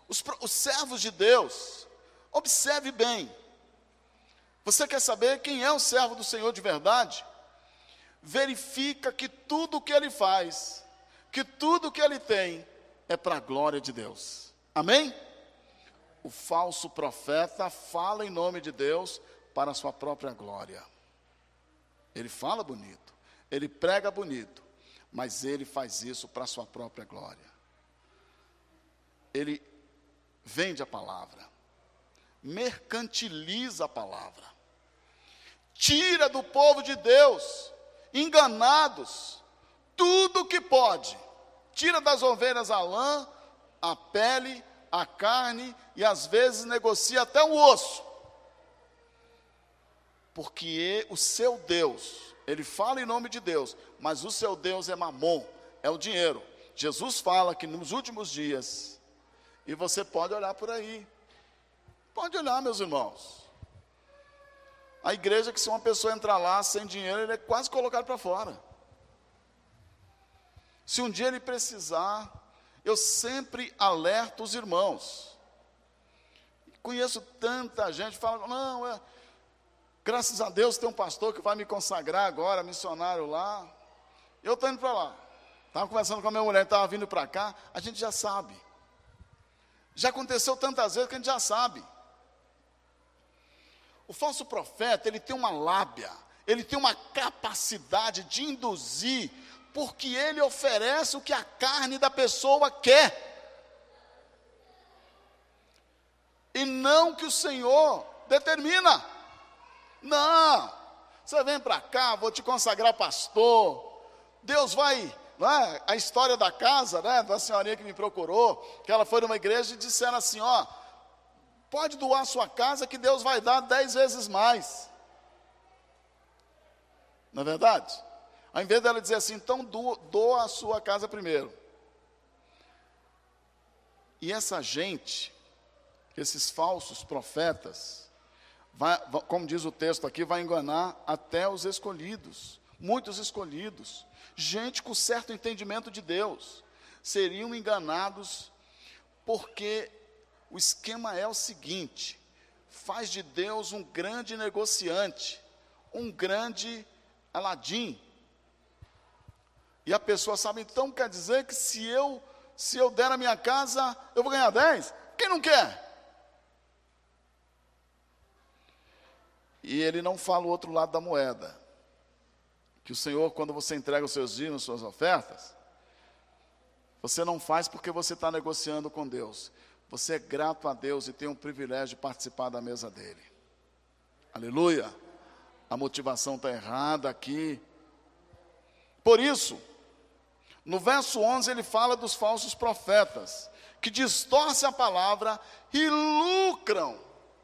Os, os servos de Deus, observe bem. Você quer saber quem é o servo do Senhor de verdade? Verifica que tudo o que ele faz, que tudo o que ele tem, é para a glória de Deus. Amém? O falso profeta fala em nome de Deus para a sua própria glória. Ele fala bonito, ele prega bonito, mas ele faz isso para a sua própria glória. Ele vende a palavra, mercantiliza a palavra, tira do povo de Deus, enganados, tudo que pode, tira das ovelhas a lã, a pele, a carne e às vezes negocia até o osso. Porque o seu Deus, ele fala em nome de Deus, mas o seu Deus é mamon, é o dinheiro. Jesus fala que nos últimos dias e você pode olhar por aí. Pode olhar, meus irmãos. A igreja que se uma pessoa entrar lá sem dinheiro, ele é quase colocado para fora. Se um dia ele precisar, eu sempre alerto os irmãos. Conheço tanta gente, fala, não, é, graças a Deus tem um pastor que vai me consagrar agora, missionário lá. Eu estou indo para lá. Estava conversando com a minha mulher, estava vindo para cá, a gente já sabe. Já aconteceu tantas vezes que a gente já sabe. O falso profeta, ele tem uma lábia, ele tem uma capacidade de induzir, porque ele oferece o que a carne da pessoa quer. E não que o Senhor determina. Não, você vem para cá, vou te consagrar pastor. Deus vai é? a história da casa, né, da senhorinha que me procurou, que ela foi numa igreja e disseram assim, ó, pode doar sua casa que Deus vai dar dez vezes mais. Não é verdade? Ao invés dela dizer assim, então doa a sua casa primeiro. E essa gente, esses falsos profetas, vai, como diz o texto aqui, vai enganar até os escolhidos, muitos escolhidos gente com certo entendimento de Deus, seriam enganados, porque o esquema é o seguinte: faz de Deus um grande negociante, um grande Aladim. E a pessoa sabe, então quer dizer que se eu se eu der a minha casa, eu vou ganhar 10? Quem não quer? E ele não fala o outro lado da moeda que o Senhor, quando você entrega os seus dízimos, suas ofertas, você não faz porque você está negociando com Deus. Você é grato a Deus e tem o privilégio de participar da mesa dele. Aleluia. A motivação está errada aqui. Por isso, no verso 11 ele fala dos falsos profetas, que distorcem a palavra e lucram.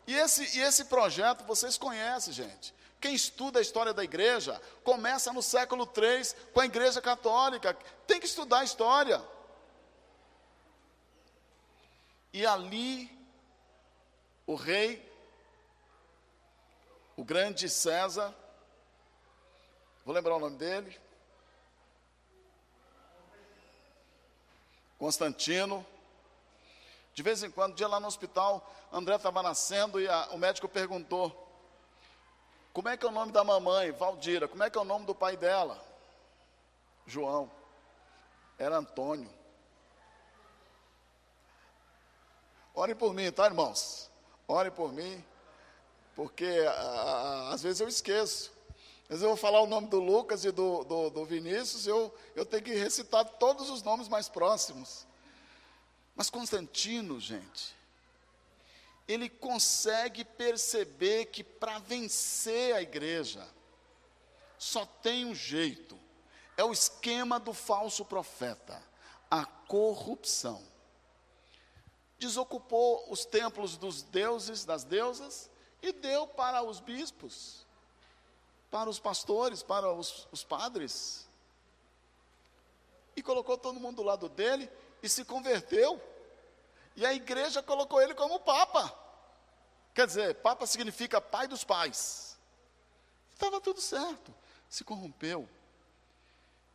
E esse, e esse projeto vocês conhecem, gente. Quem estuda a história da igreja começa no século III com a igreja católica. Tem que estudar a história. E ali, o rei, o grande César, vou lembrar o nome dele, Constantino. De vez em quando, um dia lá no hospital, André estava nascendo e a, o médico perguntou: Como é que é o nome da mamãe? Valdira. Como é que é o nome do pai dela? João. Era Antônio. Orem por mim, tá, irmãos? Orem por mim, porque a, a, às vezes eu esqueço. Às vezes eu vou falar o nome do Lucas e do, do, do Vinícius, eu, eu tenho que recitar todos os nomes mais próximos. Mas Constantino, gente, ele consegue perceber que para vencer a igreja, só tem um jeito: é o esquema do falso profeta, a corrupção desocupou os templos dos deuses, das deusas, e deu para os bispos, para os pastores, para os, os padres. E colocou todo mundo do lado dele e se converteu. E a igreja colocou ele como papa. Quer dizer, papa significa pai dos pais. Estava tudo certo. Se corrompeu.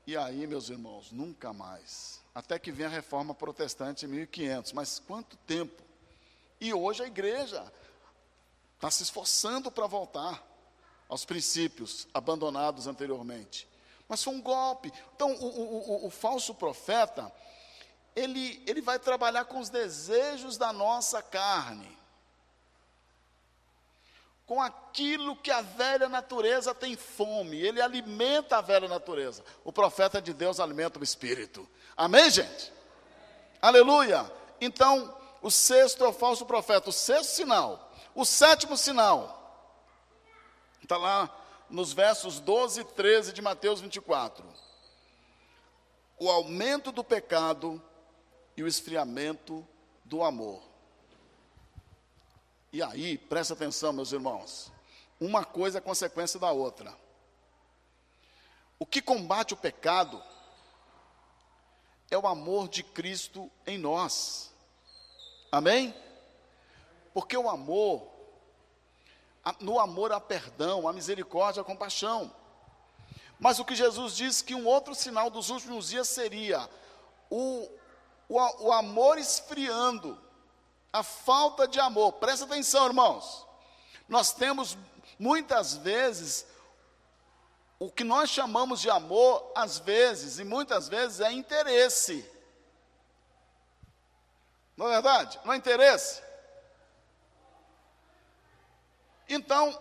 E aí, meus irmãos, nunca mais até que vem a reforma protestante em 1500. Mas quanto tempo? E hoje a igreja está se esforçando para voltar aos princípios abandonados anteriormente. Mas foi um golpe. Então, o, o, o, o falso profeta, ele, ele vai trabalhar com os desejos da nossa carne com aquilo que a velha natureza tem fome, ele alimenta a velha natureza. O profeta de Deus alimenta o espírito. Amém, gente? Aleluia. Então, o sexto é o falso profeta, o sexto sinal. O sétimo sinal está lá nos versos 12 e 13 de Mateus 24. O aumento do pecado e o esfriamento do amor. E aí, presta atenção, meus irmãos. Uma coisa é consequência da outra. O que combate o pecado é o amor de Cristo em nós. Amém? Porque o amor, no amor há perdão, há misericórdia, há compaixão. Mas o que Jesus disse que um outro sinal dos últimos dias seria o, o, o amor esfriando, a falta de amor. Presta atenção, irmãos. Nós temos muitas vezes o que nós chamamos de amor, às vezes e muitas vezes é interesse. Não é verdade? Não é interesse? Então,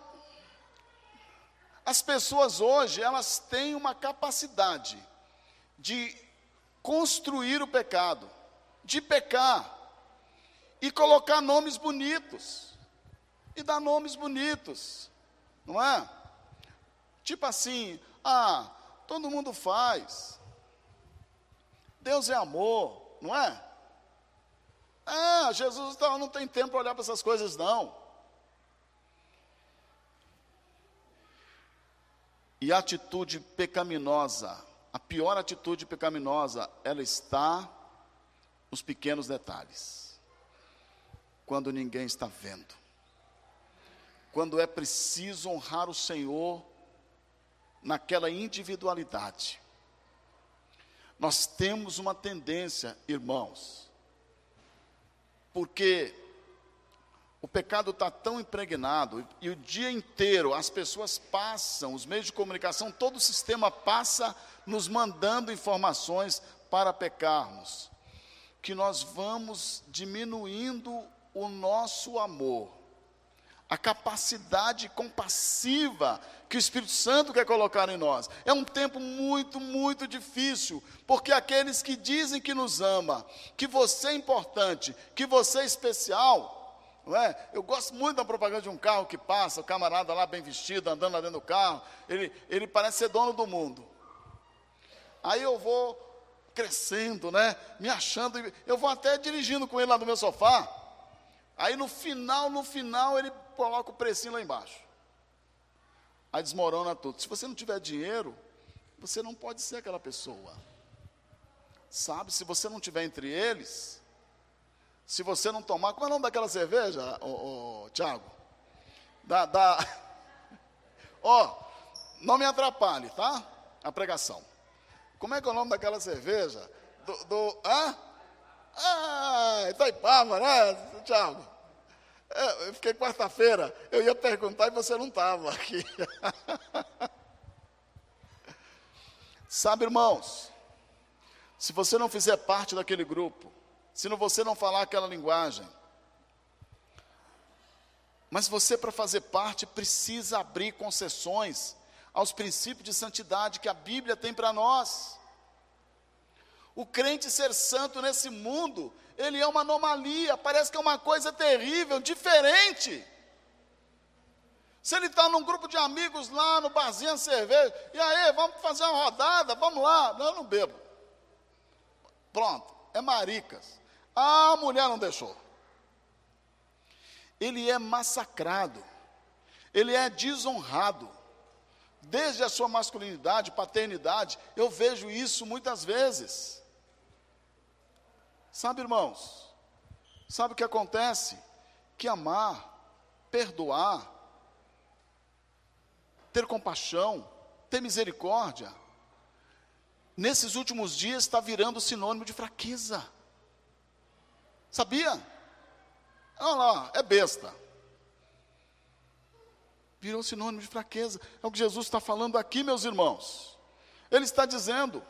as pessoas hoje, elas têm uma capacidade de construir o pecado, de pecar, e colocar nomes bonitos. E dar nomes bonitos, não é? Tipo assim, ah, todo mundo faz. Deus é amor, não é? Ah, Jesus não, não tem tempo para olhar para essas coisas, não. E a atitude pecaminosa, a pior atitude pecaminosa, ela está nos pequenos detalhes quando ninguém está vendo. Quando é preciso honrar o Senhor naquela individualidade. Nós temos uma tendência, irmãos, porque o pecado está tão impregnado e o dia inteiro as pessoas passam, os meios de comunicação, todo o sistema passa nos mandando informações para pecarmos, que nós vamos diminuindo o nosso amor, a capacidade compassiva que o Espírito Santo quer colocar em nós. É um tempo muito, muito difícil, porque aqueles que dizem que nos ama, que você é importante, que você é especial, não é? Eu gosto muito da propaganda de um carro que passa, o camarada lá bem vestido, andando lá dentro do carro, ele, ele parece ser dono do mundo. Aí eu vou crescendo, né? Me achando, eu vou até dirigindo com ele lá no meu sofá. Aí no final, no final, ele coloca o precinho lá embaixo. Aí desmorona tudo. Se você não tiver dinheiro, você não pode ser aquela pessoa. Sabe, se você não tiver entre eles, Se você não tomar, qual é o nome daquela cerveja, ô, Tiago? Da, da... Ó, oh, não me atrapalhe, tá? A pregação. Como é que é o nome daquela cerveja? Do, do hã? Ah, Itaipava, né, Tiago? Eu fiquei quarta-feira, eu ia perguntar e você não estava aqui. Sabe, irmãos, se você não fizer parte daquele grupo, se você não falar aquela linguagem, mas você, para fazer parte, precisa abrir concessões aos princípios de santidade que a Bíblia tem para nós. O crente ser santo nesse mundo, ele é uma anomalia, parece que é uma coisa terrível, diferente. Se ele está num grupo de amigos lá no barzinho cerveja, e aí, vamos fazer uma rodada, vamos lá. Não, eu não bebo. Pronto, é maricas. A mulher não deixou. Ele é massacrado, ele é desonrado. Desde a sua masculinidade, paternidade, eu vejo isso muitas vezes. Sabe, irmãos, sabe o que acontece? Que amar, perdoar, ter compaixão, ter misericórdia, nesses últimos dias está virando sinônimo de fraqueza. Sabia? Olha lá, é besta. Virou sinônimo de fraqueza. É o que Jesus está falando aqui, meus irmãos. Ele está dizendo: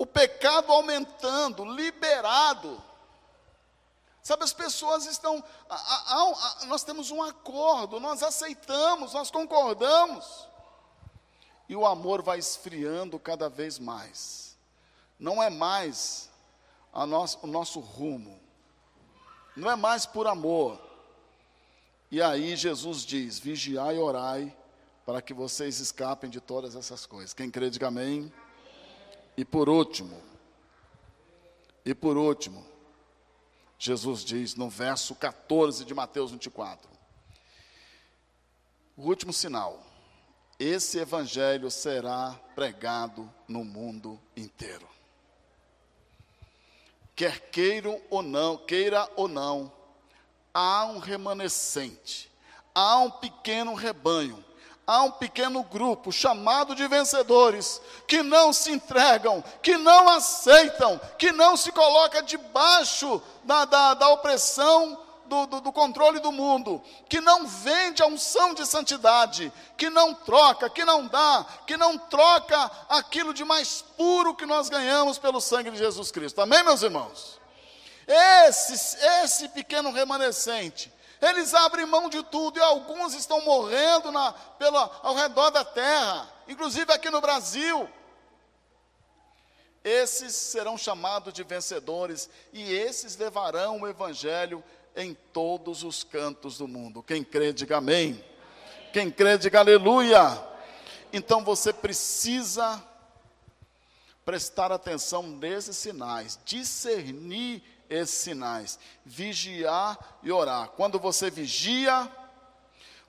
o pecado aumentando, liberado. Sabe, as pessoas estão. A, a, a, nós temos um acordo, nós aceitamos, nós concordamos. E o amor vai esfriando cada vez mais. Não é mais o nosso rumo. Não é mais por amor. E aí Jesus diz: vigiai e orai, para que vocês escapem de todas essas coisas. Quem crê, diga amém. E por último, e por último, Jesus diz no verso 14 de Mateus 24: o último sinal, esse evangelho será pregado no mundo inteiro. Quer queiram ou não, queira ou não, há um remanescente, há um pequeno rebanho há um pequeno grupo chamado de vencedores que não se entregam, que não aceitam, que não se coloca debaixo da, da, da opressão do, do, do, controle do mundo, que não vende a unção de santidade, que não troca, que não dá, que não troca aquilo de mais puro que nós ganhamos pelo sangue de Jesus Cristo. Amém, meus irmãos? Esse, esse pequeno remanescente eles abrem mão de tudo e alguns estão morrendo na, pela, ao redor da terra, inclusive aqui no Brasil. Esses serão chamados de vencedores e esses levarão o evangelho em todos os cantos do mundo. Quem crê, diga amém. Quem crê, diga aleluia. Então você precisa prestar atenção nesses sinais, discernir esses sinais: vigiar e orar. Quando você vigia,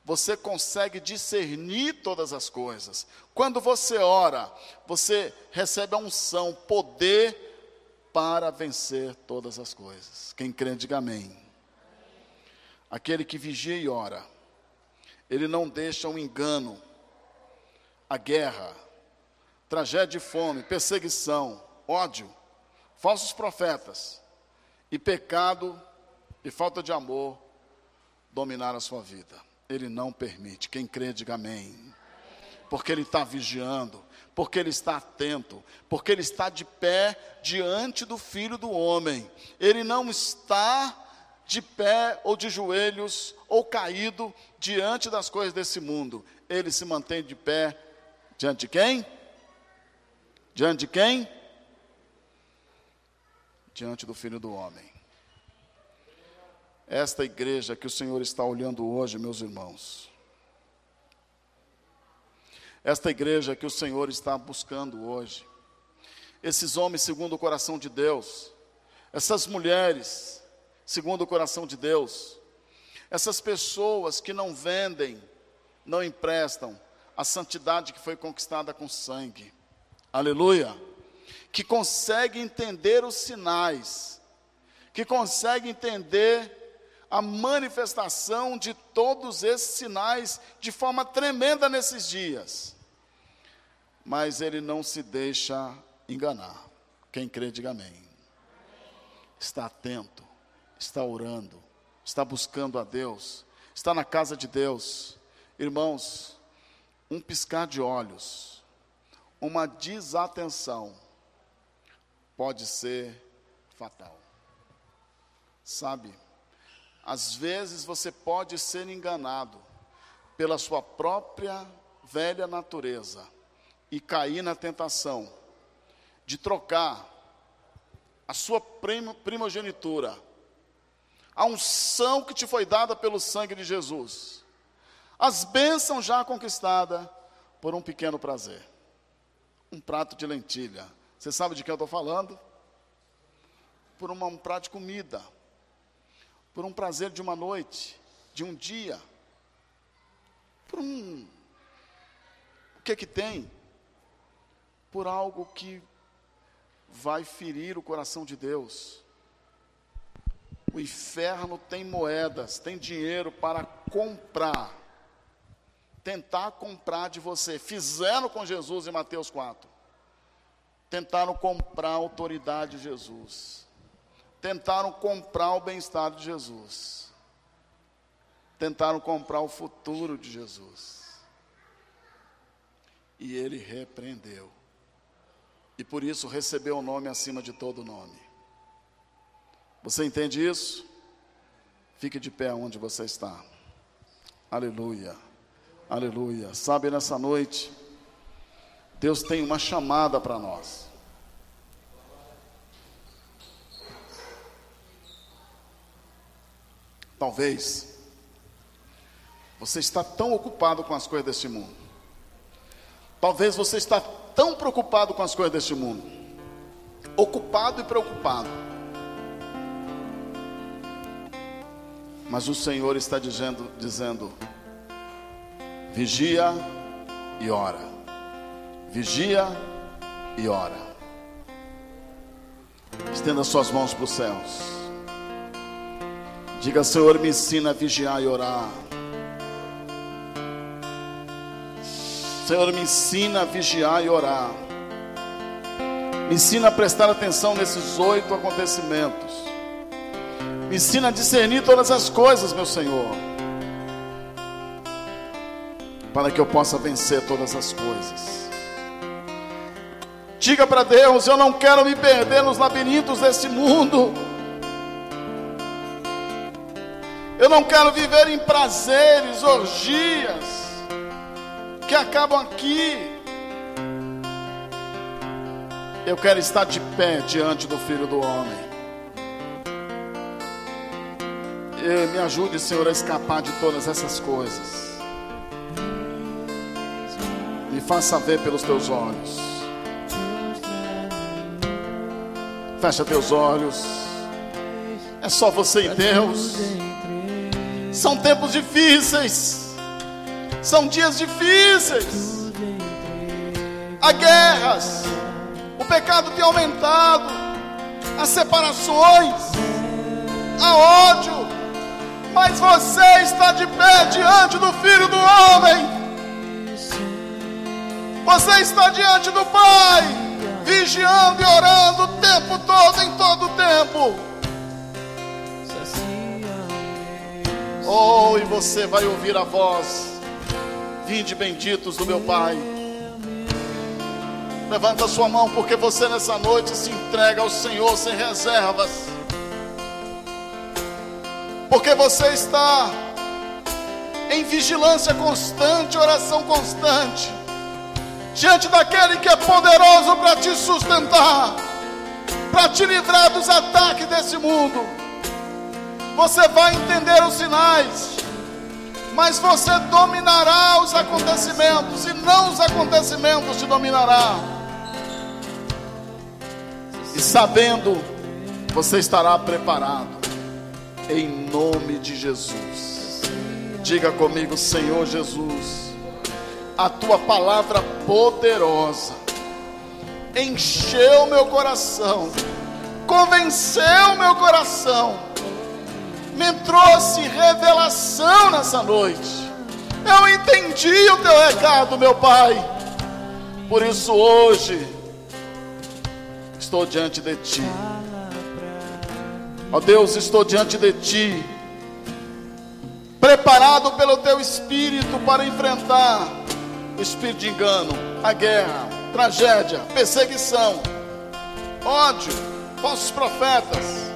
você consegue discernir todas as coisas. Quando você ora, você recebe a unção, poder para vencer todas as coisas. Quem crê, diga amém. Aquele que vigia e ora, ele não deixa o um engano, a guerra, tragédia de fome, perseguição, ódio, falsos profetas, e pecado e falta de amor dominar a sua vida. Ele não permite. Quem crê, diga amém. Porque ele está vigiando, porque ele está atento, porque ele está de pé diante do Filho do Homem. Ele não está de pé ou de joelhos ou caído diante das coisas desse mundo. Ele se mantém de pé diante de quem? Diante de quem? Diante do Filho do Homem. Esta igreja que o Senhor está olhando hoje, meus irmãos. Esta igreja que o Senhor está buscando hoje. Esses homens segundo o coração de Deus. Essas mulheres segundo o coração de Deus. Essas pessoas que não vendem, não emprestam a santidade que foi conquistada com sangue. Aleluia que consegue entender os sinais, que consegue entender a manifestação de todos esses sinais de forma tremenda nesses dias. Mas ele não se deixa enganar. Quem crê, diga amém. Está atento, está orando, está buscando a Deus, está na casa de Deus. Irmãos, um piscar de olhos, uma desatenção, pode ser fatal. Sabe? Às vezes você pode ser enganado pela sua própria velha natureza e cair na tentação de trocar a sua primogenitura, a unção que te foi dada pelo sangue de Jesus, as bênçãos já conquistadas por um pequeno prazer, um prato de lentilha. Você sabe de que eu estou falando? Por uma, um prato de comida por um prazer de uma noite, de um dia, por um. O que é que tem? Por algo que vai ferir o coração de Deus. O inferno tem moedas, tem dinheiro para comprar, tentar comprar de você. Fizeram com Jesus em Mateus 4. Tentaram comprar a autoridade de Jesus tentaram comprar o bem-estar de Jesus. Tentaram comprar o futuro de Jesus. E ele repreendeu. E por isso recebeu o nome acima de todo nome. Você entende isso? Fique de pé onde você está. Aleluia. Aleluia. Sabe, nessa noite, Deus tem uma chamada para nós. Talvez você está tão ocupado com as coisas deste mundo. Talvez você está tão preocupado com as coisas deste mundo. Ocupado e preocupado. Mas o Senhor está dizendo, dizendo: vigia e ora. Vigia e ora. Estenda suas mãos para os céus. Diga, Senhor, me ensina a vigiar e orar. Senhor, me ensina a vigiar e orar. Me ensina a prestar atenção nesses oito acontecimentos. Me ensina a discernir todas as coisas, meu Senhor. Para que eu possa vencer todas as coisas. Diga para Deus: eu não quero me perder nos labirintos desse mundo. Eu não quero viver em prazeres, orgias que acabam aqui. Eu quero estar de pé diante do Filho do Homem. Me ajude, Senhor, a escapar de todas essas coisas. Me faça ver pelos teus olhos. Fecha teus olhos. É só você e Deus. São tempos difíceis. São dias difíceis. Há guerras. O pecado tem aumentado. As separações. Há ódio. Mas você está de pé diante do Filho do Homem. Você está diante do Pai, vigiando e orando o tempo todo, em todo o tempo. Oh, e você vai ouvir a voz. Vinde benditos do meu Pai. Levanta sua mão, porque você nessa noite se entrega ao Senhor sem reservas. Porque você está em vigilância constante, oração constante, diante daquele que é poderoso para te sustentar, para te livrar dos ataques desse mundo você vai entender os sinais, mas você dominará os acontecimentos, e não os acontecimentos te dominará. E sabendo, você estará preparado, em nome de Jesus. Diga comigo, Senhor Jesus, a tua palavra poderosa encheu meu coração convenceu meu coração, me trouxe revelação nessa noite. Eu entendi o teu recado, meu Pai. Por isso hoje estou diante de ti. Ó Deus, estou diante de ti, preparado pelo teu espírito para enfrentar espírito de engano, a guerra, tragédia, perseguição, ódio, falsos profetas,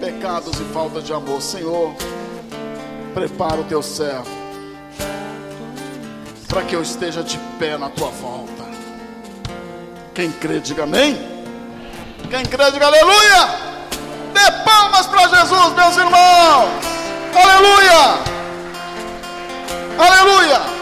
pecados e falta de amor. Senhor, prepara o teu servo para que eu esteja de pé na tua volta. Quem crê, diga amém. Quem crê, diga aleluia. Dê palmas para Jesus, meus irmãos. Aleluia. Aleluia.